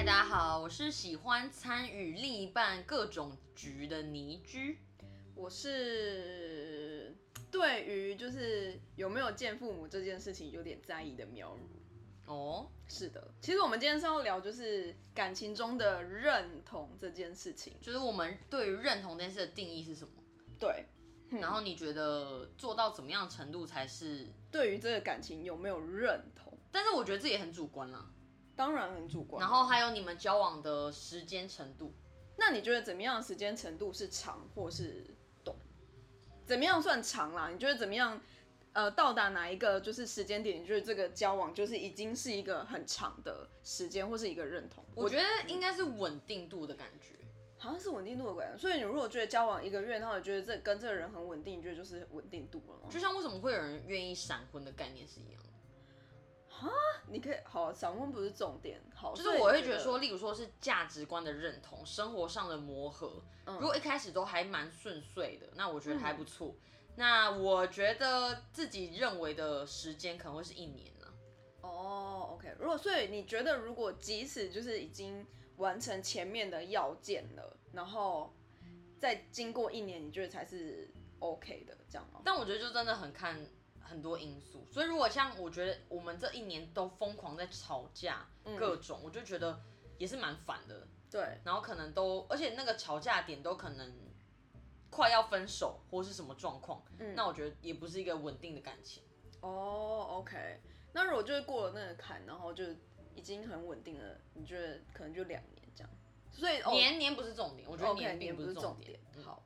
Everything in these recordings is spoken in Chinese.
大家好，我是喜欢参与另一半各种局的倪居。我是对于就是有没有见父母这件事情有点在意的苗如。哦，是的，其实我们今天是要聊就是感情中的认同这件事情。就是我们对于认同这件事的定义是什么？对，然后你觉得做到怎么样程度才是？对于这个感情有没有认同，但是我觉得这也很主观啦。当然很主观。然后还有你们交往的时间程度，那你觉得怎么样的时间程度是长或是短？怎么样算长啦？你觉得怎么样？呃，到达哪一个就是时间点，你觉得这个交往就是已经是一个很长的时间，或是一个认同？我觉得应该是稳定度的感觉。好像是稳定度的感觉。所以你如果觉得交往一个月，然后你觉得这跟这个人很稳定，你觉得就是稳定度了吗？就像为什么会有人愿意闪婚的概念是一样的。你可以好，闪婚不是重点，好，就是我会觉得说，例如说是价值观的认同，生活上的磨合，如果一开始都还蛮顺遂的，那我觉得还不错。那我觉得自己认为的时间可能会是一年了。哦，OK，如果所以你觉得如果即使就是已经完成前面的要件了，然后再经过一年，你觉得才是 OK 的这样吗？但我觉得就真的很看很多因素，所以如果像我觉得我们这一年都疯狂在吵架，各种，我就觉得也是蛮烦的。对，然后可能都，而且那个吵架点都可能快要分手或是什么状况，那我觉得也不是一个稳定的感情。哦，OK，那如果就是过了那个坎，然后就已经很稳定了，你觉得可能就两年这样？所以年年不是重点，我觉得年年不是重点。好。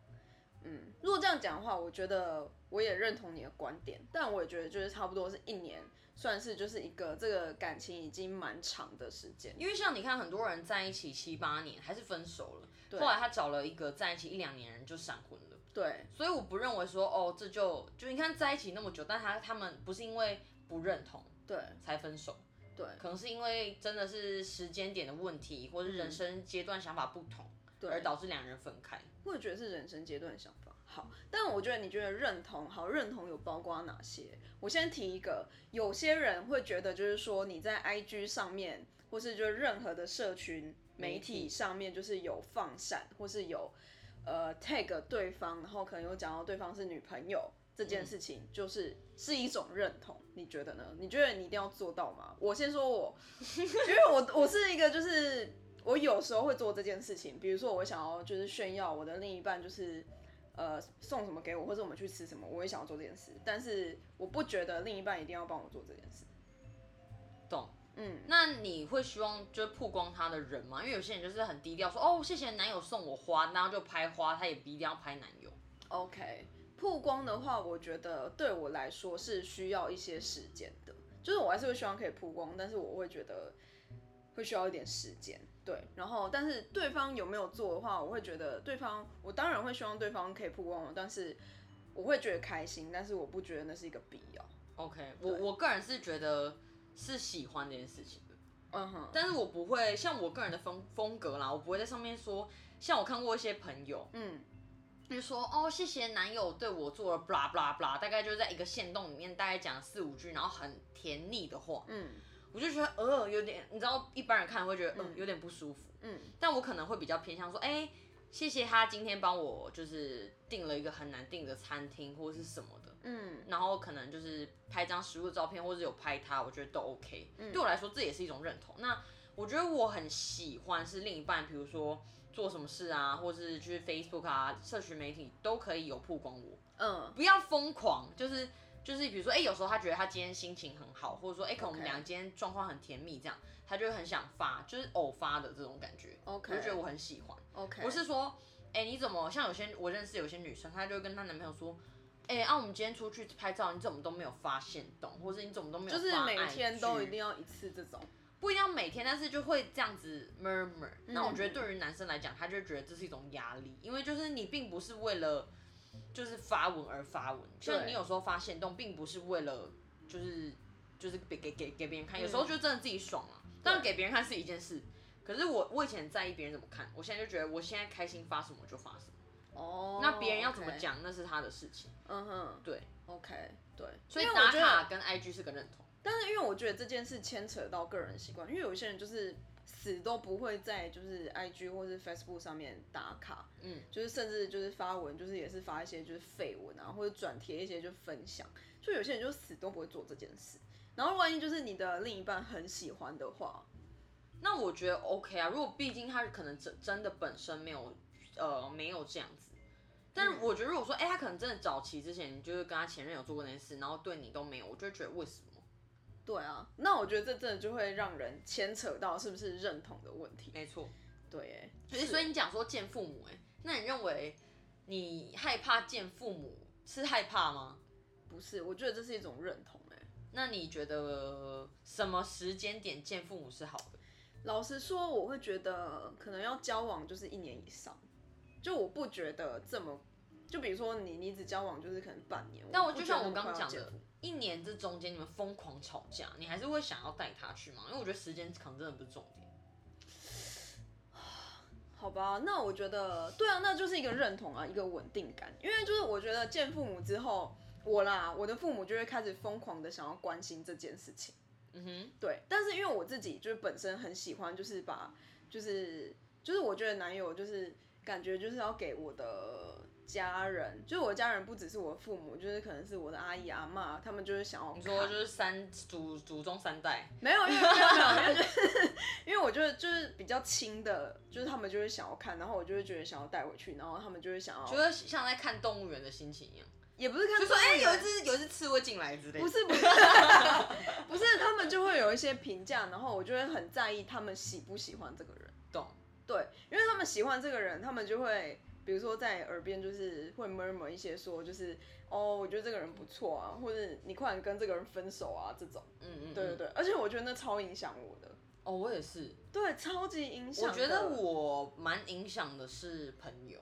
嗯，如果这样讲的话，我觉得我也认同你的观点，但我也觉得就是差不多是一年，算是就是一个这个感情已经蛮长的时间。因为像你看，很多人在一起七八年还是分手了，后来他找了一个在一起一两年人就闪婚了。对，所以我不认为说哦，这就就你看在一起那么久，但他他们不是因为不认同对才分手，对，可能是因为真的是时间点的问题，或者人生阶段想法不同。对而导致两人分开，我也觉得是人生阶段想法。好，但我觉得你觉得认同好，认同有包括哪些？我先提一个，有些人会觉得就是说你在 IG 上面，或是就任何的社群媒体上面，就是有放闪，或是有呃 tag 对方，然后可能有讲到对方是女朋友这件事情，就是是一种认同。你觉得呢？你觉得你一定要做到吗？我先说我，因为我我是一个就是。我有时候会做这件事情，比如说我想要就是炫耀我的另一半，就是呃送什么给我，或者我们去吃什么，我也想要做这件事。但是我不觉得另一半一定要帮我做这件事。懂？嗯。那你会希望就是曝光他的人吗？因为有些人就是很低调，说哦谢谢男友送我花，然后就拍花，他也不一定要拍男友。OK，曝光的话，我觉得对我来说是需要一些时间的，就是我还是会希望可以曝光，但是我会觉得。会需要一点时间，对，然后但是对方有没有做的话，我会觉得对方，我当然会希望对方可以曝光我，但是我会觉得开心，但是我不觉得那是一个必要。OK，我我个人是觉得是喜欢这件事情的，嗯哼，但是我不会像我个人的风风格啦，我不会在上面说，像我看过一些朋友，嗯，就说哦谢谢男友对我做了 blah blah blah，大概就在一个线洞里面大概讲四五句，然后很甜腻的话，嗯。我就觉得呃有点，你知道一般人看会觉得嗯有点不舒服，嗯，但我可能会比较偏向说，哎，谢谢他今天帮我就是订了一个很难订的餐厅或者是什么的，嗯，然后可能就是拍张食物的照片或者有拍他，我觉得都 OK，对我来说这也是一种认同。那我觉得我很喜欢是另一半，比如说做什么事啊，或是去 Facebook 啊，社群媒体都可以有曝光我，嗯，不要疯狂，就是。就是比如说，哎，有时候他觉得他今天心情很好，或者说，哎，可能我们俩今天状况很甜蜜，这样，他就很想发，就是偶发的这种感觉。OK，我就觉得我很喜欢。OK，不是说，哎，你怎么像有些我认识有些女生，她就会跟她男朋友说，哎，啊，我们今天出去拍照，你怎么都没有发现动，或者你怎么都没有，就是每天都一定要一次这种，不一定要每天，但是就会这样子 murmur。那我觉得对于男生来讲，他就觉得这是一种压力，因为就是你并不是为了。就是发文而发文，像你有时候发现动，并不是为了就是就是给给给给别人看，有时候就真的自己爽了。当然给别人看是一件事，可是我我以前在意别人怎么看，我现在就觉得我现在开心发什么就发什么。哦，那别人要怎么讲那是他的事情。嗯哼，对，OK，对，所以打卡跟 IG 是个认同。但是因为我觉得这件事牵扯到个人习惯，因为有些人就是死都不会在就是 I G 或是 Facebook 上面打卡，嗯，就是甚至就是发文，就是也是发一些就是废文啊，或者转贴一些就分享，就有些人就死都不会做这件事。然后万一就是你的另一半很喜欢的话，那我觉得 OK 啊。如果毕竟他可能真真的本身没有呃没有这样子，但是我觉得如果说哎他可能真的早期之前就是跟他前任有做过那件事，然后对你都没有，我就觉得为什么？对啊，那我觉得这真的就会让人牵扯到是不是认同的问题。没错，对，所以所以你讲说见父母，哎，那你认为你害怕见父母是害怕吗？不是，我觉得这是一种认同，哎。那你觉得什么时间点见父母是好的？老实说，我会觉得可能要交往就是一年以上，就我不觉得这么，就比如说你你只交往就是可能半年，但我就像我刚刚讲的。一年这中间你们疯狂吵架，你还是会想要带他去吗？因为我觉得时间可能真的不是重点。好吧，那我觉得对啊，那就是一个认同啊，一个稳定感。因为就是我觉得见父母之后，我啦，我的父母就会开始疯狂的想要关心这件事情。嗯哼，对。但是因为我自己就是本身很喜欢，就是把就是就是我觉得男友就是感觉就是要给我的。家人，就是我家人，不只是我父母，就是可能是我的阿姨阿妈，他们就是想要。你说就是三祖祖宗三代？没有，因为没有没有，就是因为我觉得就是比较亲的，就是他们就会想要看，然后我就会觉得想要带回去，然后他们就会想要。觉得像在看动物园的心情一样，也不是看。就说哎，有一只有一只刺猬进来之类的。不是不是不是，他们就会有一些评价，然后我就会很在意他们喜不喜欢这个人。懂。对，因为他们喜欢这个人，他们就会。比如说在耳边就是会 murmur 一些说就是哦我觉得这个人不错啊，或者你快点跟这个人分手啊这种，嗯嗯，对对对，而且我觉得那超影响我的。哦，我也是。对，超级影响。我觉得我蛮影响的是朋友，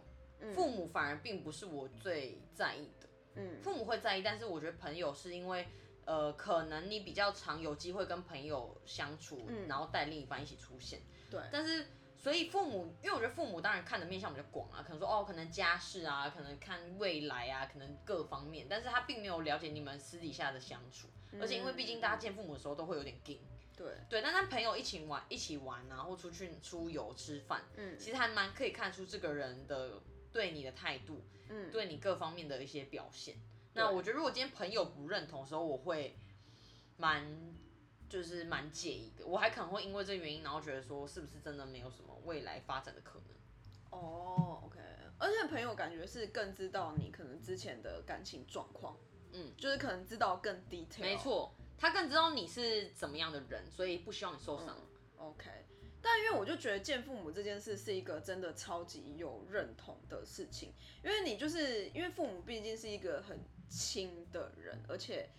父母反而并不是我最在意的。嗯，父母会在意，但是我觉得朋友是因为呃可能你比较常有机会跟朋友相处，然后带另一半一起出现。对，但是。所以父母，因为我觉得父母当然看的面向比较广啊，可能说哦，可能家事啊，可能看未来啊，可能各方面，但是他并没有了解你们私底下的相处，而且因为毕竟大家见父母的时候都会有点惊，对对，但跟朋友一起玩一起玩啊，或出去出游吃饭，嗯，其实还蛮可以看出这个人的对你的态度，嗯，对你各方面的一些表现。那我觉得如果今天朋友不认同的时候，我会蛮。就是蛮介意的，我还可能会因为这个原因，然后觉得说是不是真的没有什么未来发展的可能。哦，OK，而且朋友感觉是更知道你可能之前的感情状况，嗯，就是可能知道更 detail。没错，他更知道你是怎么样的人，所以不希望你受伤。OK，但因为我就觉得见父母这件事是一个真的超级有认同的事情，因为你就是因为父母毕竟是一个很亲的人，而且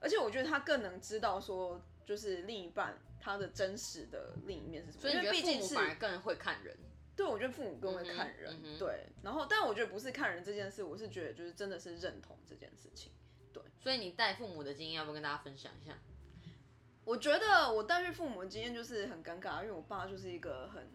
而且我觉得他更能知道说。就是另一半他的真实的另一面是什么？因为毕竟是反而更会看人。对，我觉得父母更会看人。对，然后但我觉得不是看人这件事，我是觉得就是真的是认同这件事情。对，所以你带父母的经验要不要跟大家分享一下？我觉得我带去父母的经验就是很尴尬，因为我爸就是一个很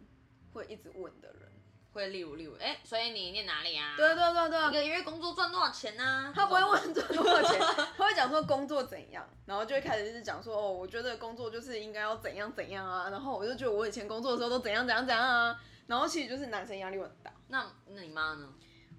会一直问的人。会例如例如，哎，所以你念哪里啊？对对对对，一个月工作赚多少钱呢？他不会问赚多少钱，他会讲说工作怎样，然后就会开始就是讲说，哦，我觉得工作就是应该要怎样怎样啊，然后我就觉得我以前工作的时候都怎样怎样怎样啊，然后其实就是男生压力很大。那那你妈呢？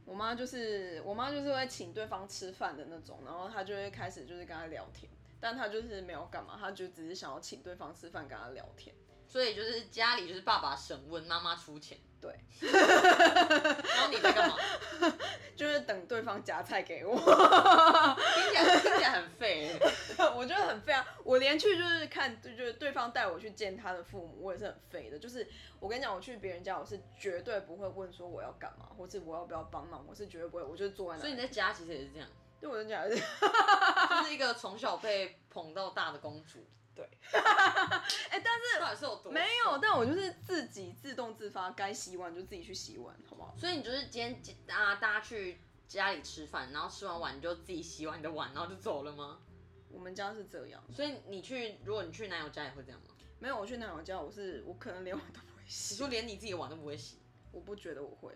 我妈就是我妈就是会请对方吃饭的那种，然后她就会开始就是跟他聊天，但她就是没有干嘛，她就只是想要请对方吃饭跟他聊天。所以就是家里就是爸爸审问，妈妈出钱。对，然后你在干嘛？就是等对方夹菜给我。听起来听起来很废，我觉得很废啊！我连去就是看，就是对方带我去见他的父母，我也是很废的。就是我跟你讲，我去别人家，我是绝对不会问说我要干嘛，或是我要不要帮忙，我是绝对不会，我就坐在那。所以你在家其实也是这样？对，我在家是，就是一个从小被捧到大的公主。对，哎，但是没有，但我就是自己自动自发，该洗碗就自己去洗碗，好不好？所以你就是今天大大家去家里吃饭，然后吃完碗你就自己洗完你的碗，然后就走了吗？我们家是这样，所以你去，如果你去男友家也会这样吗？没有，我去男友家，我是我可能连碗都不会洗。你说连你自己的碗都不会洗？我不觉得我会，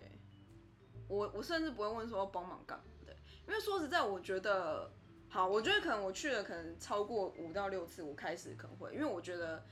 我我甚至不会问说要帮忙干嘛的，因为说实在，我觉得。好，我觉得可能我去了，可能超过五到六次，我开始可能会，因为我觉得，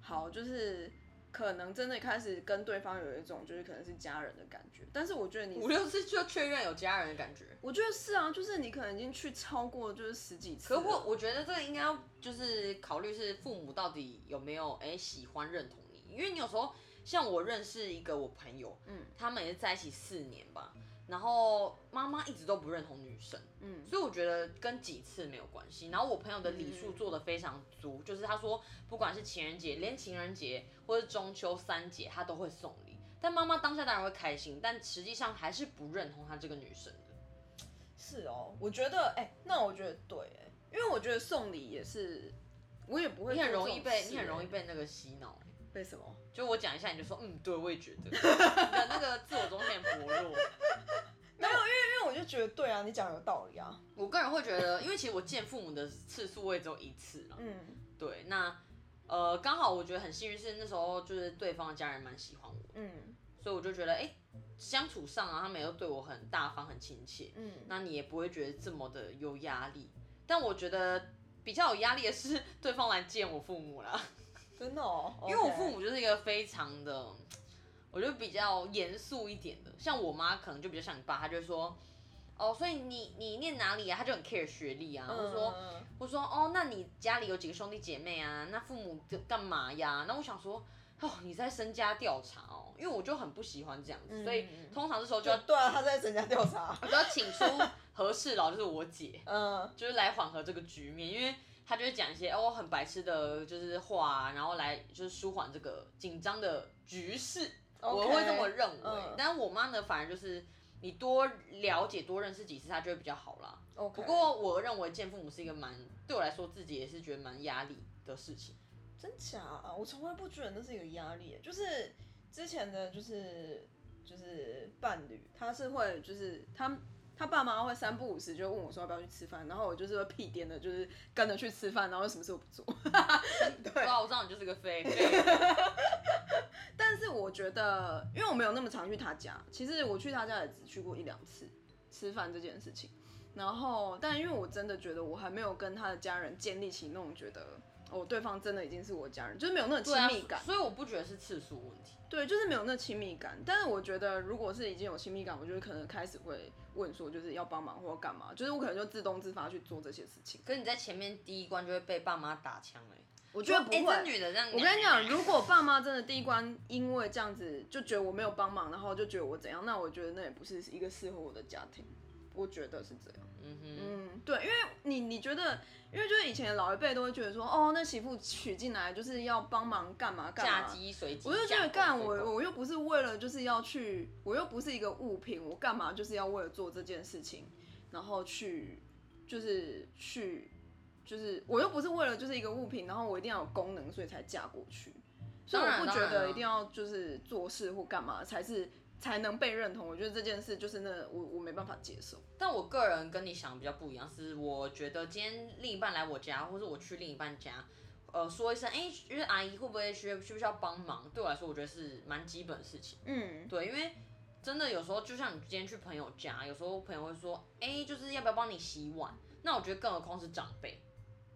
好，就是可能真的开始跟对方有一种就是可能是家人的感觉，但是我觉得你五六次就确认有家人的感觉，我觉得是啊，就是你可能已经去超过就是十几次。可我我觉得这个应该要就是考虑是父母到底有没有哎喜欢认同你，因为你有时候像我认识一个我朋友，嗯，他们也是在一起四年吧。然后妈妈一直都不认同女生，嗯，所以我觉得跟几次没有关系。然后我朋友的礼数做的非常足，就是他说不管是情人节、连情人节或者中秋三节，他都会送礼。但妈妈当下当然会开心，但实际上还是不认同他这个女生的。是哦，我觉得，哎，那我觉得对，哎，因为我觉得送礼也是，我也不会，你很容易被你很容易被那个洗脑。被什么？就我讲一下，你就说嗯，对，我也觉得 你的那个自我中心薄弱。没有，因为因为我就觉得对啊，你讲有道理啊。我个人会觉得，因为其实我见父母的次数我也只有一次了。嗯，对，那呃刚好我觉得很幸运是那时候就是对方的家人蛮喜欢我。嗯，所以我就觉得哎相处上啊，他们也都对我很大方很亲切。嗯，那你也不会觉得这么的有压力。但我觉得比较有压力的是 对方来见我父母啦。真的哦，因为我父母就是一个非常的，我觉得比较严肃一点的。像我妈可能就比较像你爸，他就说，哦，所以你你念哪里啊？他就很 care 学历啊。或者说，或者说，哦，那你家里有几个兄弟姐妹啊？那父母干嘛呀？那我想说，哦，你在身家调查哦，因为我就很不喜欢这样子，所以通常这时候就要对啊，他在身家调查，我就要请出和事佬，就是我姐，嗯，就是来缓和这个局面，因为。他就会讲一些哦很白痴的，就是话，然后来就是舒缓这个紧张的局势。我会这么认为。但我妈呢，反而就是你多了解、多认识几次，她就会比较好啦。不过我认为见父母是一个蛮对我来说，自己也是觉得蛮压力的事情。真假？啊我从来不觉得那是一个压力。就是之前的就是就是伴侣，他是会就是他。他爸妈会三不五时就问我说要不要去吃饭，然后我就是会屁颠的，就是跟着去吃饭，然后什么事都不做。对啊，我知道你就是个废。但是我觉得，因为我没有那么常去他家，其实我去他家也只去过一两次吃饭这件事情。然后，但因为我真的觉得我还没有跟他的家人建立起那种觉得。哦，对方真的已经是我家人，就是没有那种亲密感，所以我不觉得是次数问题。对，就是没有那亲密感。但是我觉得，如果是已经有亲密感，我觉得可能开始会问说，就是要帮忙或者干嘛，就是我可能就自动自发去做这些事情。可是你在前面第一关就会被爸妈打枪哎，我觉得不会。女的这样，我跟你讲，如果爸妈真的第一关因为这样子就觉得我没有帮忙，然后就觉得我怎样，那我觉得那也不是一个适合我的家庭。我觉得是这样。嗯哼，嗯，对，因为你你觉得。因为就是以前老一辈都会觉得说，哦，那媳妇娶进来就是要帮忙干嘛干嘛，嫁鸡随鸡我就觉得干我我又不是为了就是要去，我又不是一个物品，我干嘛就是要为了做这件事情，然后去就是去就是我又不是为了就是一个物品，然后我一定要有功能，所以才嫁过去，所以我不觉得一定要就是做事或干嘛才是。才能被认同，我觉得这件事就是那我我没办法接受。但我个人跟你想比较不一样，是我觉得今天另一半来我家，或者我去另一半家，呃，说一声，哎，就是阿姨会不会需需不需要帮忙？对我来说，我觉得是蛮基本的事情。嗯，对，因为真的有时候，就像你今天去朋友家，有时候朋友会说，哎，就是要不要帮你洗碗？那我觉得更何况是长辈，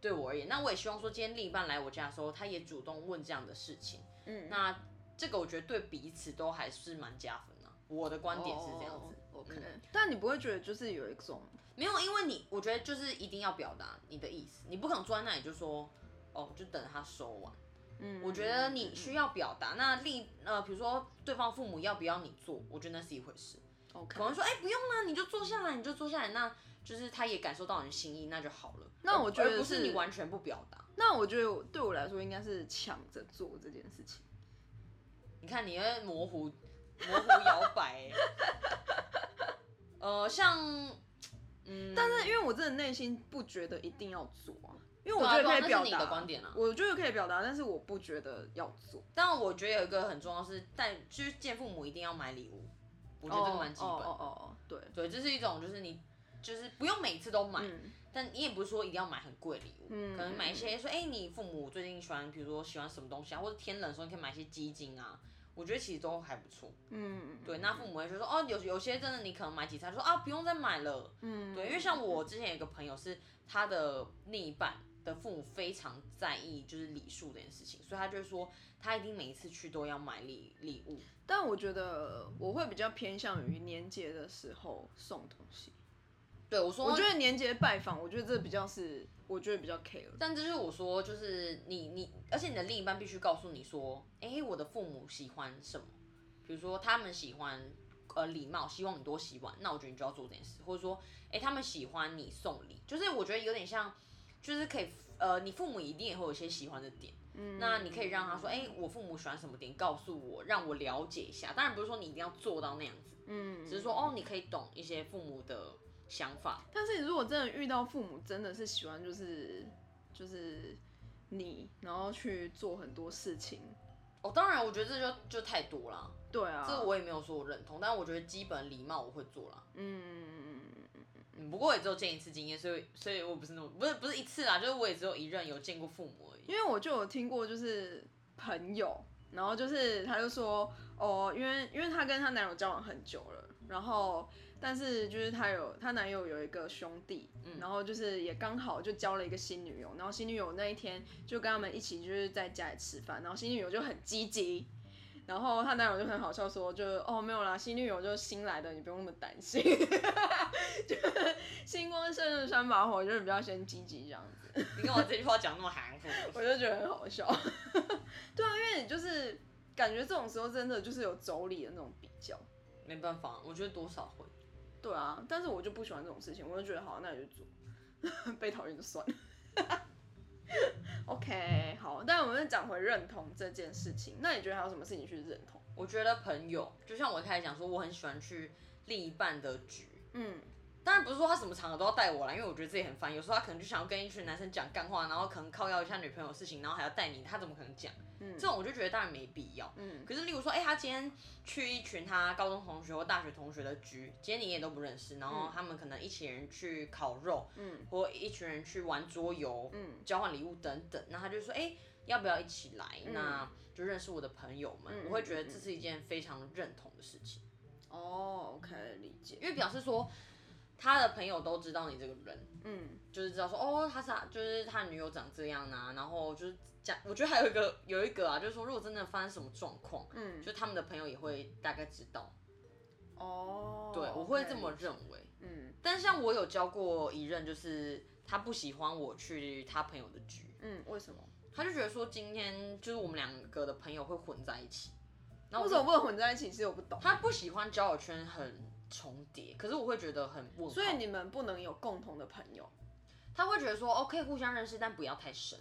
对我而言，那我也希望说，今天另一半来我家的时候，他也主动问这样的事情。嗯，那这个我觉得对彼此都还是蛮加分。我的观点是这样子，OK。但你不会觉得就是有一种没有，因为你我觉得就是一定要表达你的意思，你不可能坐在那里就说哦，就等他收完。嗯，我觉得你需要表达。那另呃，比如说对方父母要不要你做，我觉得那是一回事。OK。可能说哎不用了，你就坐下来，你就坐下来，那就是他也感受到你的心意，那就好了。那我觉得不是你完全不表达。那我觉得对我来说应该是抢着做这件事情。你看你会模糊。模糊摇摆，呃，像，嗯，但是因为我真的内心不觉得一定要做啊，因为我觉得可以表达，我觉得可以表达，但是我不觉得要做。但我觉得有一个很重要是，但就是见父母一定要买礼物，我觉得这个蛮基本。哦哦哦，对对，这是一种就是你就是不用每次都买，但你也不是说一定要买很贵礼物，可能买一些说，哎，你父母最近喜欢，比如说喜欢什么东西啊，或者天冷的时候你可以买一些基金啊。我觉得其实都还不错，嗯，对，那父母会说哦，有有些真的你可能买几次，说啊不用再买了，嗯，对，因为像我之前有个朋友是他的另一半的父母非常在意就是礼数这件事情，所以他就说他一定每一次去都要买礼礼物。但我觉得我会比较偏向于年节的时候送东西。对我说，我觉得年节拜访，我觉得这比较是，我觉得比较 care。但这就是我说，就是你你，而且你的另一半必须告诉你说，哎，我的父母喜欢什么，比如说他们喜欢呃礼貌，希望你多洗碗，那我觉得你就要做这件事，或者说，哎，他们喜欢你送礼，就是我觉得有点像，就是可以呃，你父母一定也会有一些喜欢的点，嗯，那你可以让他说，哎，我父母喜欢什么点，告诉我，让我了解一下。当然不是说你一定要做到那样子，嗯，只是说哦，你可以懂一些父母的。想法，但是如果真的遇到父母真的是喜欢就是就是你，然后去做很多事情，哦，当然我觉得这就就太多了。对啊，这我也没有说我认同，但我觉得基本礼貌我会做了。嗯嗯嗯嗯嗯不过也只有见一次经验，所以所以我不是那么不是不是一次啦，就是我也只有一任有见过父母而已。因为我就有听过就是朋友，然后就是他就说哦，因为因为他跟他男友交往很久了，然后。但是就是她有她男友有一个兄弟，嗯然后就是也刚好就交了一个新女友，然后新女友那一天就跟他们一起就是在家里吃饭，然后新女友就很积极，然后她男友就很好笑说就哦没有啦，新女友就是新来的，你不用那么担心，就星光胜日三把火就是比较先积极这样子。你跟我这句话讲那么含糊，我就觉得很好笑。对啊，因为你就是感觉这种时候真的就是有妯娌的那种比较，没办法，我觉得多少会。对啊，但是我就不喜欢这种事情，我就觉得好，那你就做，被讨厌就算了。OK，好，但我们讲回认同这件事情，那你觉得还有什么事情去认同？我觉得朋友，就像我开始讲说，我很喜欢去另一半的局，嗯。当然不是说他什么场合都要带我来，因为我觉得自己很烦。有时候他可能就想要跟一群男生讲干话，然后可能靠要一下女朋友的事情，然后还要带你，他怎么可能讲？嗯，这种我就觉得当然没必要。嗯，可是例如说，哎，他今天去一群他高中同学或大学同学的局，今天你也都不认识，然后他们可能一群人去烤肉，嗯，或一群人去玩桌游，嗯，交换礼物等等，那他就说，哎，要不要一起来？那就认识我的朋友们，我会觉得这是一件非常认同的事情。哦，OK，理解，因为表示说。他的朋友都知道你这个人，嗯，就是知道说哦，他是就是他女友长这样啊，然后就是讲，我觉得还有一个有一个啊，就是说如果真的发生什么状况，嗯，就他们的朋友也会大概知道，哦，对，我会这么认为，嗯，但像我有交过一任，就是他不喜欢我去他朋友的局，嗯，为什么？他就觉得说今天就是我们两个的朋友会混在一起，那为什么不能混在一起？其实我不懂，他不喜欢交友圈很。重叠，可是我会觉得很问所以你们不能有共同的朋友。他会觉得说，哦，可以互相认识，但不要太深，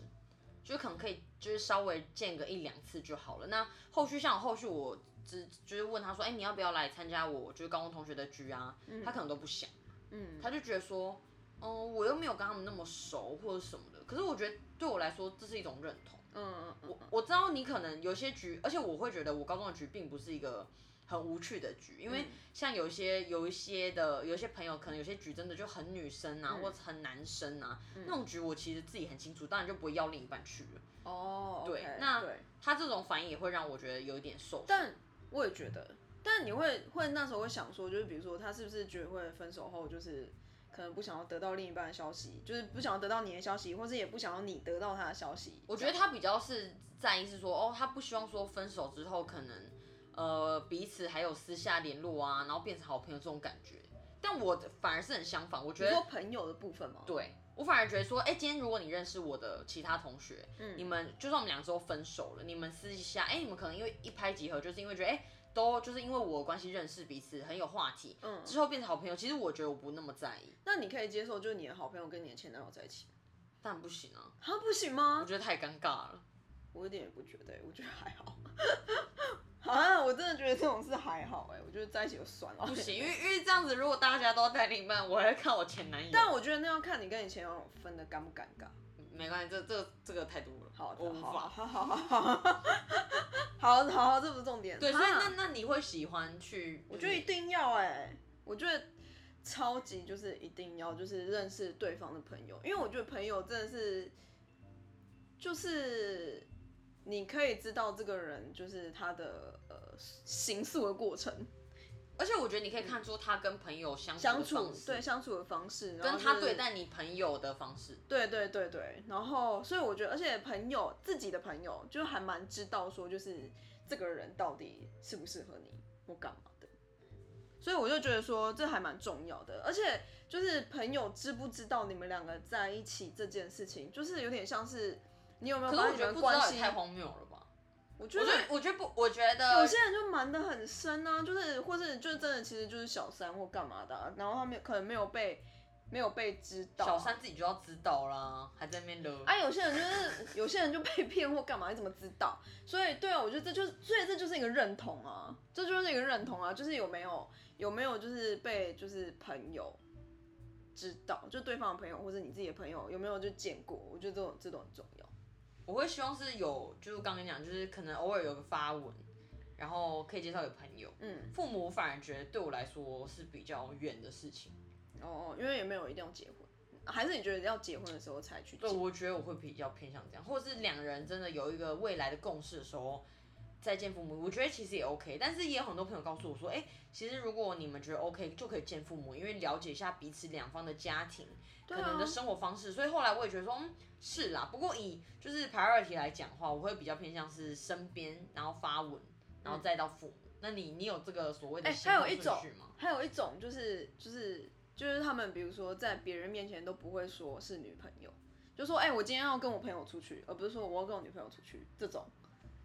就可能可以就是稍微见个一两次就好了。那后续像我后续我只就是问他说，哎，你要不要来参加我就是高中同学的局啊？他可能都不想，嗯，他就觉得说，哦，我又没有跟他们那么熟或者什么的。可是我觉得对我来说这是一种认同，嗯嗯，我我知道你可能有些局，而且我会觉得我高中的局并不是一个。很无趣的局，因为像有些有一些的有一些朋友，可能有些局真的就很女生啊，或者很男生啊，那种局我其实自己很清楚，当然就不会要另一半去了。哦，对，那他这种反应也会让我觉得有一点受。但我也觉得，但你会会那时候会想说，就是比如说他是不是觉得会分手后，就是可能不想要得到另一半的消息，就是不想要得到你的消息，或是也不想要你得到他的消息。我觉得他比较是在意是说，哦，他不希望说分手之后可能。呃，彼此还有私下联络啊，然后变成好朋友这种感觉，但我反而是很相反，我觉得说朋友的部分吗？对，我反而觉得说，哎，今天如果你认识我的其他同学，嗯，你们就算我们两周分手了，你们私下，哎，你们可能因为一拍即合，就是因为觉得，哎，都就是因为我关系认识彼此，很有话题，嗯，之后变成好朋友，其实我觉得我不那么在意。那你可以接受，就是你的好朋友跟你的前男友在一起？但不行啊，他不行吗？我觉得太尴尬了。我一点也不觉得，我觉得还好。啊，我真的觉得这种事还好哎，我觉得在一起就算了。不行，因为因为这样子，如果大家都带另一半，我还看我前男友。但我觉得那要看你跟你前男友分的尴不尴尬。没关系，这这这个太多了。好，我无法。好好好好好好，这不是重点。对，所以那那你会喜欢去？我觉得一定要哎，我觉得超级就是一定要就是认识对方的朋友，因为我觉得朋友真的是就是。你可以知道这个人就是他的呃行诉的过程，而且我觉得你可以看出他跟朋友相相处对相处的方式，跟他对待你朋友的方式。对对对对，然后所以我觉得，而且朋友自己的朋友就还蛮知道说，就是这个人到底适不适合你或干嘛的。所以我就觉得说这还蛮重要的，而且就是朋友知不知道你们两个在一起这件事情，就是有点像是你有没有把你们关系太荒谬了吧？我觉得，我觉得不，我觉得有些人就瞒得很深啊，就是，或是就是真的，其实就是小三或干嘛的，然后他们可能没有被没有被知道，小三自己就要知道啦，还在那边勒。啊，有些人就是有些人就被 骗或干嘛，你怎么知道？所以，对啊，我觉得这就是，所以这就是一个认同啊，这就是一个认同啊，就是有没有有没有就是被就是朋友知道，就对方的朋友或者你自己的朋友有没有就见过？我觉得这种这种很重要。我会希望是有，就是刚刚讲，就是可能偶尔有个发文，然后可以介绍给朋友。嗯，父母反而觉得对我来说是比较远的事情。哦，因为也没有一定要结婚，还是你觉得要结婚的时候才去？对，我觉得我会比较偏向这样，或者是两人真的有一个未来的共识的时候再见父母，我觉得其实也 OK。但是也有很多朋友告诉我说，哎，其实如果你们觉得 OK，就可以见父母，因为了解一下彼此两方的家庭。可能的生活方式，所以后来我也觉得说，嗯，是啦。不过以就是 priority 来讲话，我会比较偏向是身边，然后发文，然后再到父母。那你你有这个所谓的？哎，还有一种，还有一种就是就是就是他们比如说在别人面前都不会说是女朋友，就说哎，我今天要跟我朋友出去，而不是说我要跟我女朋友出去。这种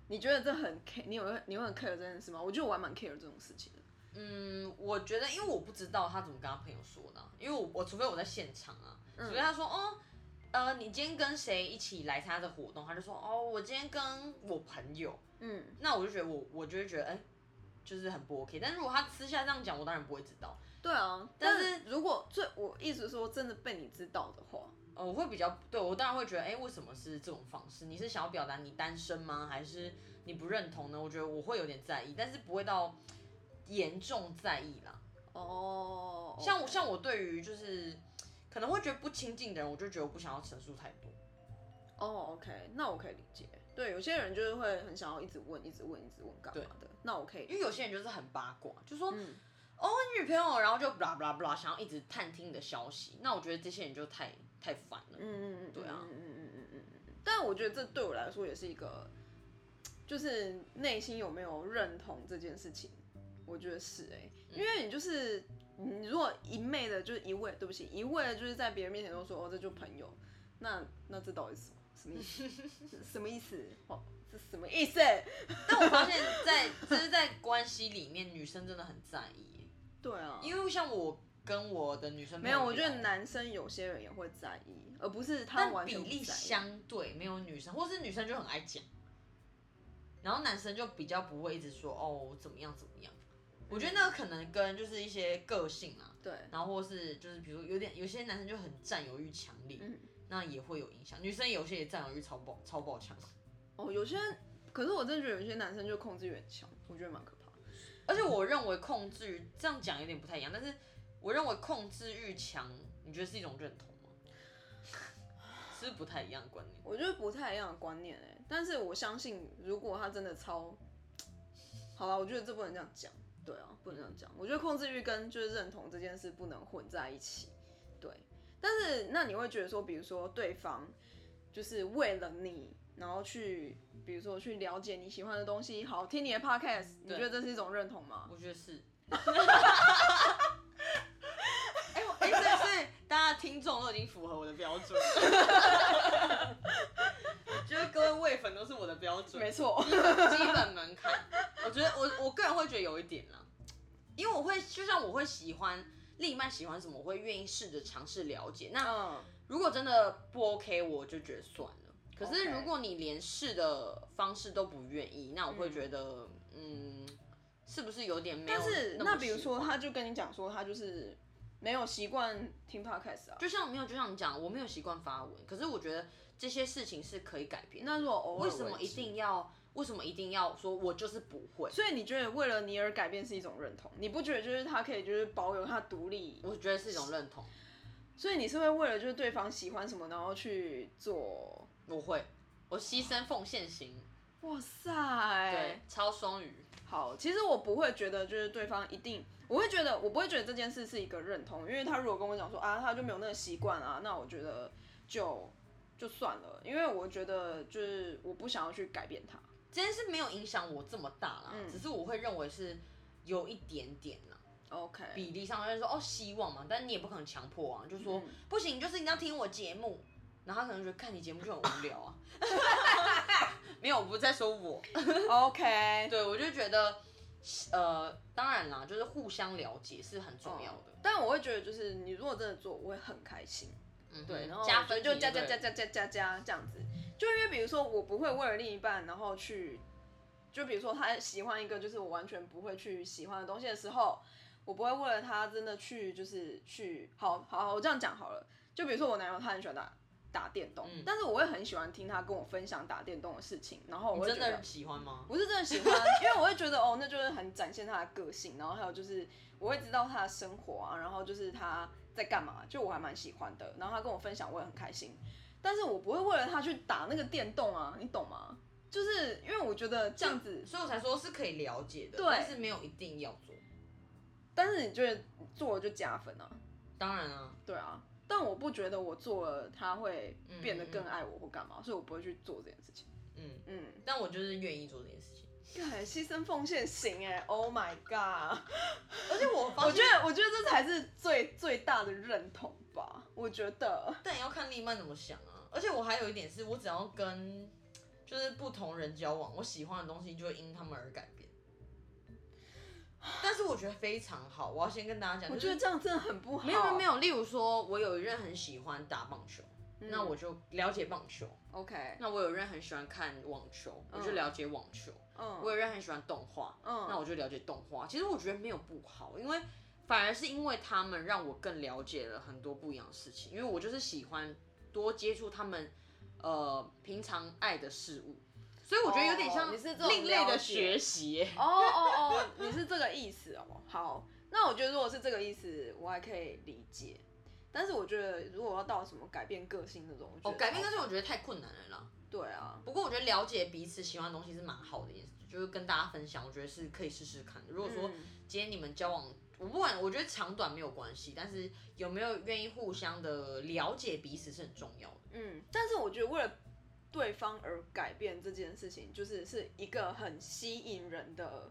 你觉得这很 care？你有你会很 care 这件事吗？我觉得我还蛮 care 这种事情的。嗯，我觉得，因为我不知道他怎么跟他朋友说的，因为我我除非我在现场啊，除非他说哦，呃，你今天跟谁一起来参加这活动，他就说哦，我今天跟我朋友，嗯，那我就觉得我我就会觉得哎，就是很不 OK。但如果他私下这样讲，我当然不会知道。对啊，但是如果最我意思说真的被你知道的话，呃，我会比较对我当然会觉得哎，为什么是这种方式？你是想要表达你单身吗？还是你不认同呢？我觉得我会有点在意，但是不会到。严重在意啦，哦，像我像我对于就是可能会觉得不亲近的人，我就觉得我不想要陈述太多。哦，OK，那我可以理解。对，有些人就是会很想要一直问，一直问，一直问干嘛的？那我可以，因为有些人就是很八卦，就说哦女朋友，然后就 blah blah blah，想要一直探听你的消息。那我觉得这些人就太太烦了。嗯嗯嗯，对啊，嗯嗯嗯嗯嗯嗯。但我觉得这对我来说也是一个，就是内心有没有认同这件事情。我觉得是哎，因为你就是你如果一昧的，就是一味对不起，一味的就是在别人面前都说哦，这就朋友，那那这到底是什么意思？什么意思？哦，这什么意思？但我发现，在这是在关系里面，女生真的很在意。对啊，因为像我跟我的女生没有，我觉得男生有些人也会在意，而不是他完全比例相对没有女生，或是女生就很爱讲，然后男生就比较不会一直说哦怎么样怎么样。我觉得那个可能跟就是一些个性啊，对，然后或是就是比如有点有些男生就很占有欲强烈，嗯，那也会有影响。女生有些也占有欲超爆超爆强。哦，有些，可是我真的觉得有些男生就控制欲很强，我觉得蛮可怕。而且我认为控制欲这样讲有点不太一样，但是我认为控制欲强，你觉得是一种认同吗？是不太一样的观念。我觉得不太一样的观念哎，但是我相信如果他真的超，好了，我觉得这不能这样讲。对啊，不能这样讲。我觉得控制欲跟就是认同这件事不能混在一起。对，但是那你会觉得说，比如说对方就是为了你，然后去，比如说去了解你喜欢的东西，好听你的 podcast，你觉得这是一种认同吗？我觉得是。听众都已经符合我的标准。觉得各位味粉都是我的标准，没错，基本门槛。我觉得我我个人会觉得有一点啦，因为我会就像我会喜欢另一半喜欢什么，我会愿意试着尝试了解。那如果真的不 OK，我就觉得算了。可是如果你连试的方式都不愿意，那我会觉得嗯，是不是有点没有？但是那比如说，他就跟你讲说，他就是没有习惯听 podcast 啊，就像没有就像你讲，我没有习惯发文，可是我觉得这些事情是可以改变。那如果偶尔为什么一定要？为什么一定要说我就是不会？所以你觉得为了你而改变是一种认同？你不觉得就是他可以就是保有他独立？我觉得是一种认同。所以你是会为了就是对方喜欢什么然后去做？我会，我牺牲奉献型。哇塞！超双鱼。好，其实我不会觉得就是对方一定，我会觉得我不会觉得这件事是一个认同，因为他如果跟我讲说啊，他就没有那个习惯啊，那我觉得就就算了，因为我觉得就是我不想要去改变他。这件事没有影响我这么大啦，只是我会认为是有一点点啦。OK，比例上就是说哦希望嘛，但你也不可能强迫啊，就说不行，就是你要听我节目，然后他可能觉得看你节目就很无聊啊。没有，我不是在说我。OK，对我就觉得，呃，当然啦，就是互相了解是很重要的。但我会觉得，就是你如果真的做，我会很开心。嗯，对，然后加分就加加加加加加加这样子。就因为比如说，我不会为了另一半，然后去，就比如说他喜欢一个就是我完全不会去喜欢的东西的时候，我不会为了他真的去就是去，好好，我这样讲好了。就比如说我男友他很喜欢打。打电动，但是我会很喜欢听他跟我分享打电动的事情，然后我真的喜欢吗？不是真的喜欢，因为我会觉得哦，那就是很展现他的个性，然后还有就是我会知道他的生活啊，然后就是他在干嘛，就我还蛮喜欢的。然后他跟我分享，我也很开心。但是我不会为了他去打那个电动啊，你懂吗？就是因为我觉得这样子，所以我才说是可以了解的，但是没有一定要做。但是你觉得做了就加分啊？当然啊，对啊。但我不觉得我做了他会变得更爱我或干嘛，所以我不会去做这件事情。嗯嗯，但我就是愿意做这件事情。对，牺牲奉献型哎，Oh my god！而且我我觉得我觉得这才是最最大的认同吧。我觉得，但也要看另一半怎么想啊。而且我还有一点是，我只要跟就是不同人交往，我喜欢的东西就会因他们而改变。但是我觉得非常好，我要先跟大家讲，我觉得这样真的很不好。没有没有没有，例如说，我有一任很喜欢打棒球，那我就了解棒球。OK。那我有任很喜欢看网球，我就了解网球。嗯。我有任很喜欢动画，嗯，那我就了解动画。其实我觉得没有不好，因为反而是因为他们让我更了解了很多不一样的事情，因为我就是喜欢多接触他们呃平常爱的事物。所以我觉得有点像你是另类的学习哦哦哦，你是这个意思哦。好，那我觉得如果是这个意思，我还可以理解。但是我觉得如果要到什么改变个性那种，哦，改变个性我觉得太困难了啦。对啊，不过我觉得了解彼此喜欢的东西是蛮好的一件事，就是跟大家分享，我觉得是可以试试看的。如果说今天你们交往，我不管，我觉得长短没有关系，但是有没有愿意互相的了解彼此是很重要的。嗯，但是我觉得为了。对方而改变这件事情，就是是一个很吸引人的，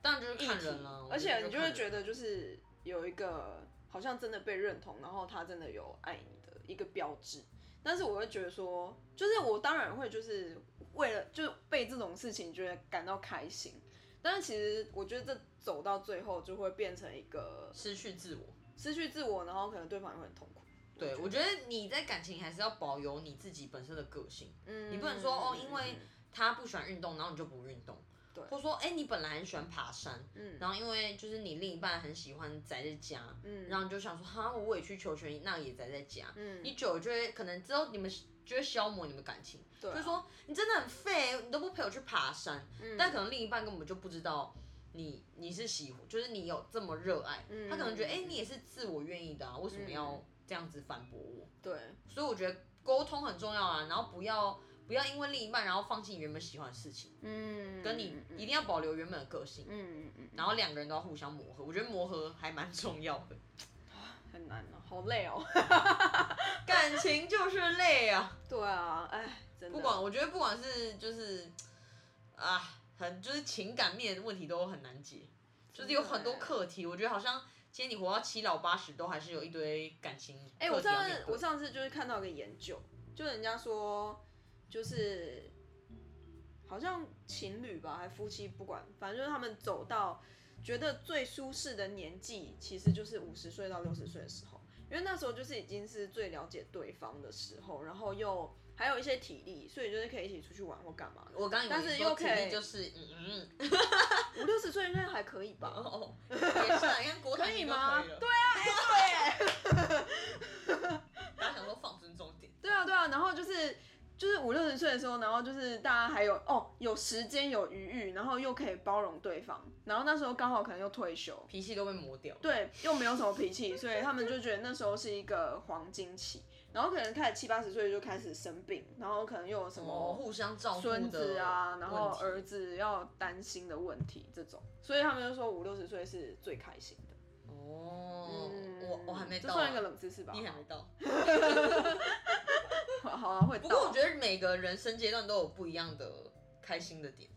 当然就是看人了。而且你就会觉得，就是有一个好像真的被认同，然后他真的有爱你的一个标志。但是我会觉得说，就是我当然会就是为了就被这种事情觉得感到开心。但是其实我觉得这走到最后就会变成一个失去自我，失去自我，然后可能对方也会很痛苦。对，我觉得你在感情还是要保有你自己本身的个性，嗯，你不能说哦，因为他不喜欢运动，然后你就不运动，对，或者说哎，你本来很喜欢爬山，嗯，然后因为就是你另一半很喜欢宅在家，嗯，然后你就想说哈，我委曲求全，那也宅在家，嗯，你久了就会可能之后你们就会消磨你们感情，对，就说你真的很废，你都不陪我去爬山，嗯，但可能另一半根本就不知道你你是喜，就是你有这么热爱，他可能觉得哎，你也是自我愿意的啊，为什么要？这样子反驳我，对，所以我觉得沟通很重要啊，然后不要不要因为另一半然后放弃你原本喜欢的事情，嗯，跟你一定要保留原本的个性，嗯嗯嗯，然后两个人都要互相磨合，我觉得磨合还蛮重要的，很难哦，好累哦，感情就是累啊，对啊，哎，真的，不管我觉得不管是就是啊，很就是情感面的问题都很难解，就是有很多课题，我觉得好像。其实你活到七老八十，都还是有一堆感情。哎，我上次我上次就是看到一个研究，就人家说，就是好像情侣吧，还夫妻，不管，反正就是他们走到觉得最舒适的年纪，其实就是五十岁到六十岁的时候，因为那时候就是已经是最了解对方的时候，然后又。还有一些体力，所以就是可以一起出去玩或干嘛。我刚但是又可以就是嗯嗯，五六十岁应该还可以吧？哦，也是，你看国可以吗？对啊，哎对。大家想说放尊重点。对啊对啊，然后就是就是五六十岁的时候，然后就是大家还有哦有时间有余裕，然后又可以包容对方，然后那时候刚好可能又退休，脾气都被磨掉。对，又没有什么脾气，所以他们就觉得那时候是一个黄金期。然后可能开始七八十岁就开始生病，然后可能又有什么互相照顾孙子啊，然后儿子要担心的问题这种，所以他们就说五六十岁是最开心的。哦，我我还没到，这算一个冷知识吧？你还没到。好啊，会。不过我觉得每个人生阶段都有不一样的开心的点。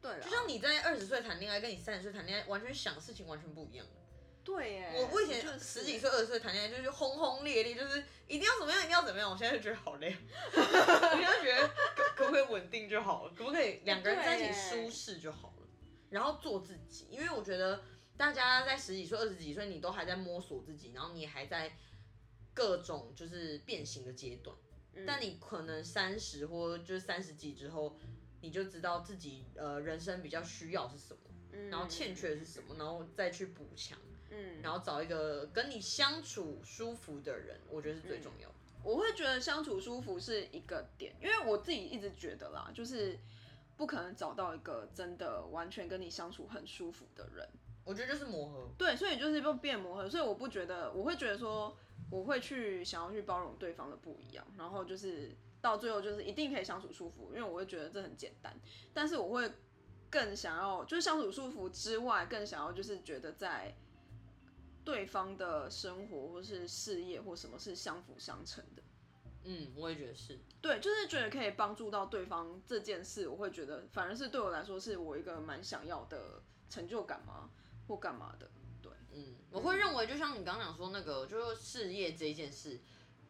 对，就像你在二十岁谈恋爱，跟你三十岁谈恋爱，完全想的事情完全不一样。对耶。我我以前就十几岁、二十岁谈恋爱，就是轰轰烈烈，就是一定要怎么样，一定要怎么样。我现在就觉得好累，我现在觉得可不可以稳定就好了，可不可以两个人在一起舒适就好了，然后做自己。因为我觉得大家在十几岁、二十几岁，你都还在摸索自己，然后你还在各种就是变形的阶段。但你可能三十或就是三十几之后，你就知道自己呃人生比较需要是什么，然后欠缺的是什么，然后再去补强，嗯，然后找一个跟你相处舒服的人，我觉得是最重要的。我会觉得相处舒服是一个点，因为我自己一直觉得啦，就是不可能找到一个真的完全跟你相处很舒服的人。我觉得就是磨合。对，所以就是变磨合，所以我不觉得，我会觉得说。我会去想要去包容对方的不一样，然后就是到最后就是一定可以相处舒服，因为我会觉得这很简单。但是我会更想要，就是相处舒服之外，更想要就是觉得在对方的生活或是事业或什么是相辅相成的。嗯，我也觉得是。对，就是觉得可以帮助到对方这件事，我会觉得反而是对我来说是我一个蛮想要的成就感嘛，或干嘛的。对嗯，我会认为，就像你刚刚讲说那个，就是事业这一件事，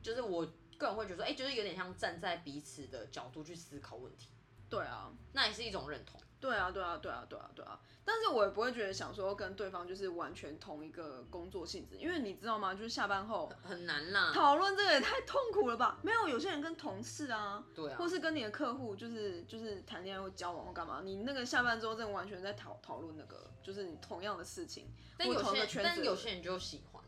就是我个人会觉得说，哎，就是有点像站在彼此的角度去思考问题。对啊，那也是一种认同。对啊，对啊，对啊，对啊，对啊。但是我也不会觉得想说跟对方就是完全同一个工作性质，因为你知道吗？就是下班后很难啦。讨论这个也太痛苦了吧？没有，有些人跟同事啊，对啊，或是跟你的客户，就是就是谈恋爱或交往或干嘛，你那个下班之后真的完全在讨讨论那个，就是你同样的事情。但有些但有些人就喜欢，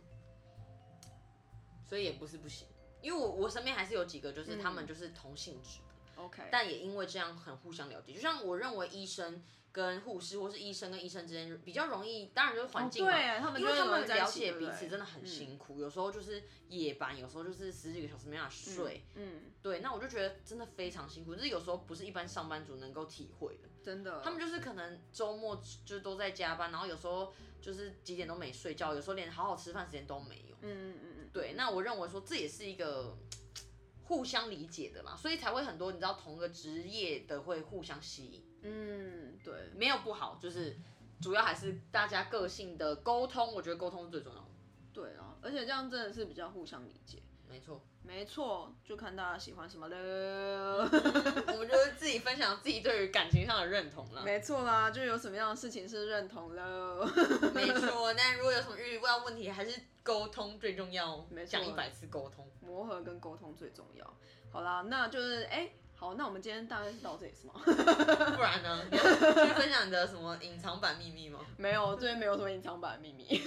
所以也不是不行。因为我我身边还是有几个，就是他们就是同性质的，OK，但也因为这样很互相了解。就像我认为医生。跟护士或是医生跟医生之间比较容易，当然就是环境嘛，因为他们了解彼此真的很辛苦，有时候就是夜班，有时候就是十几个小时没法睡，嗯，对，那我就觉得真的非常辛苦，就是有时候不是一般上班族能够体会的，真的，他们就是可能周末就都在加班，然后有时候就是几点都没睡觉，有时候连好好吃饭时间都没有，嗯嗯嗯嗯，对，那我认为说这也是一个互相理解的嘛，所以才会很多你知道同个职业的会互相吸引。嗯，对，没有不好，就是主要还是大家个性的沟通，我觉得沟通是最重要的。对啊，而且这样真的是比较互相理解。没错，没错，就看大家喜欢什么了。我们就是自己分享自己对于感情上的认同了。没错啦，就有什么样的事情是认同了。没错，但如果有什么遇到问题，还是沟通最重要。没讲一百次沟通，磨合跟沟通最重要。好啦，那就是哎。好，那我们今天大概是到这里是吗？不然呢？你要去分享你的什么隐藏版秘密吗？没有，这边没有什么隐藏版秘密。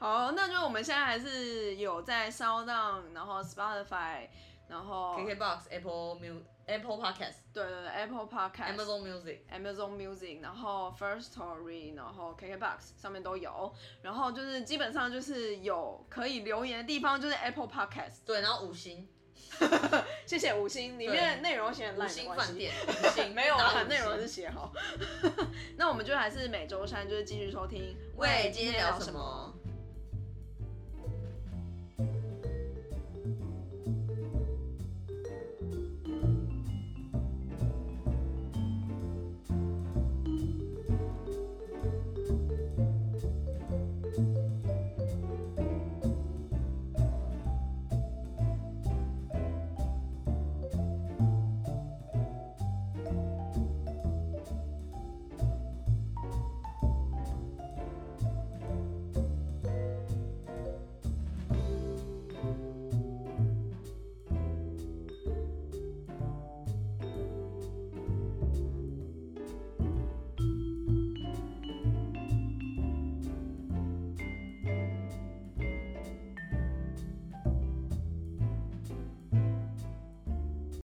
好，那就我们现在还是有在 Sound，然后 Spotify，然后 KKBox，Apple Music。Apple Podcast，对对对，Apple Podcast，Amazon Music，Amazon Music，然后 First Story，然后 KKBox 上面都有，然后就是基本上就是有可以留言的地方，就是 Apple Podcast。对，然后五星。谢谢五星，里面内容写很烂，五星饭店，五星 没有啊，内容是写好。那我们就还是每周三就是继续收听。喂，今天聊什么？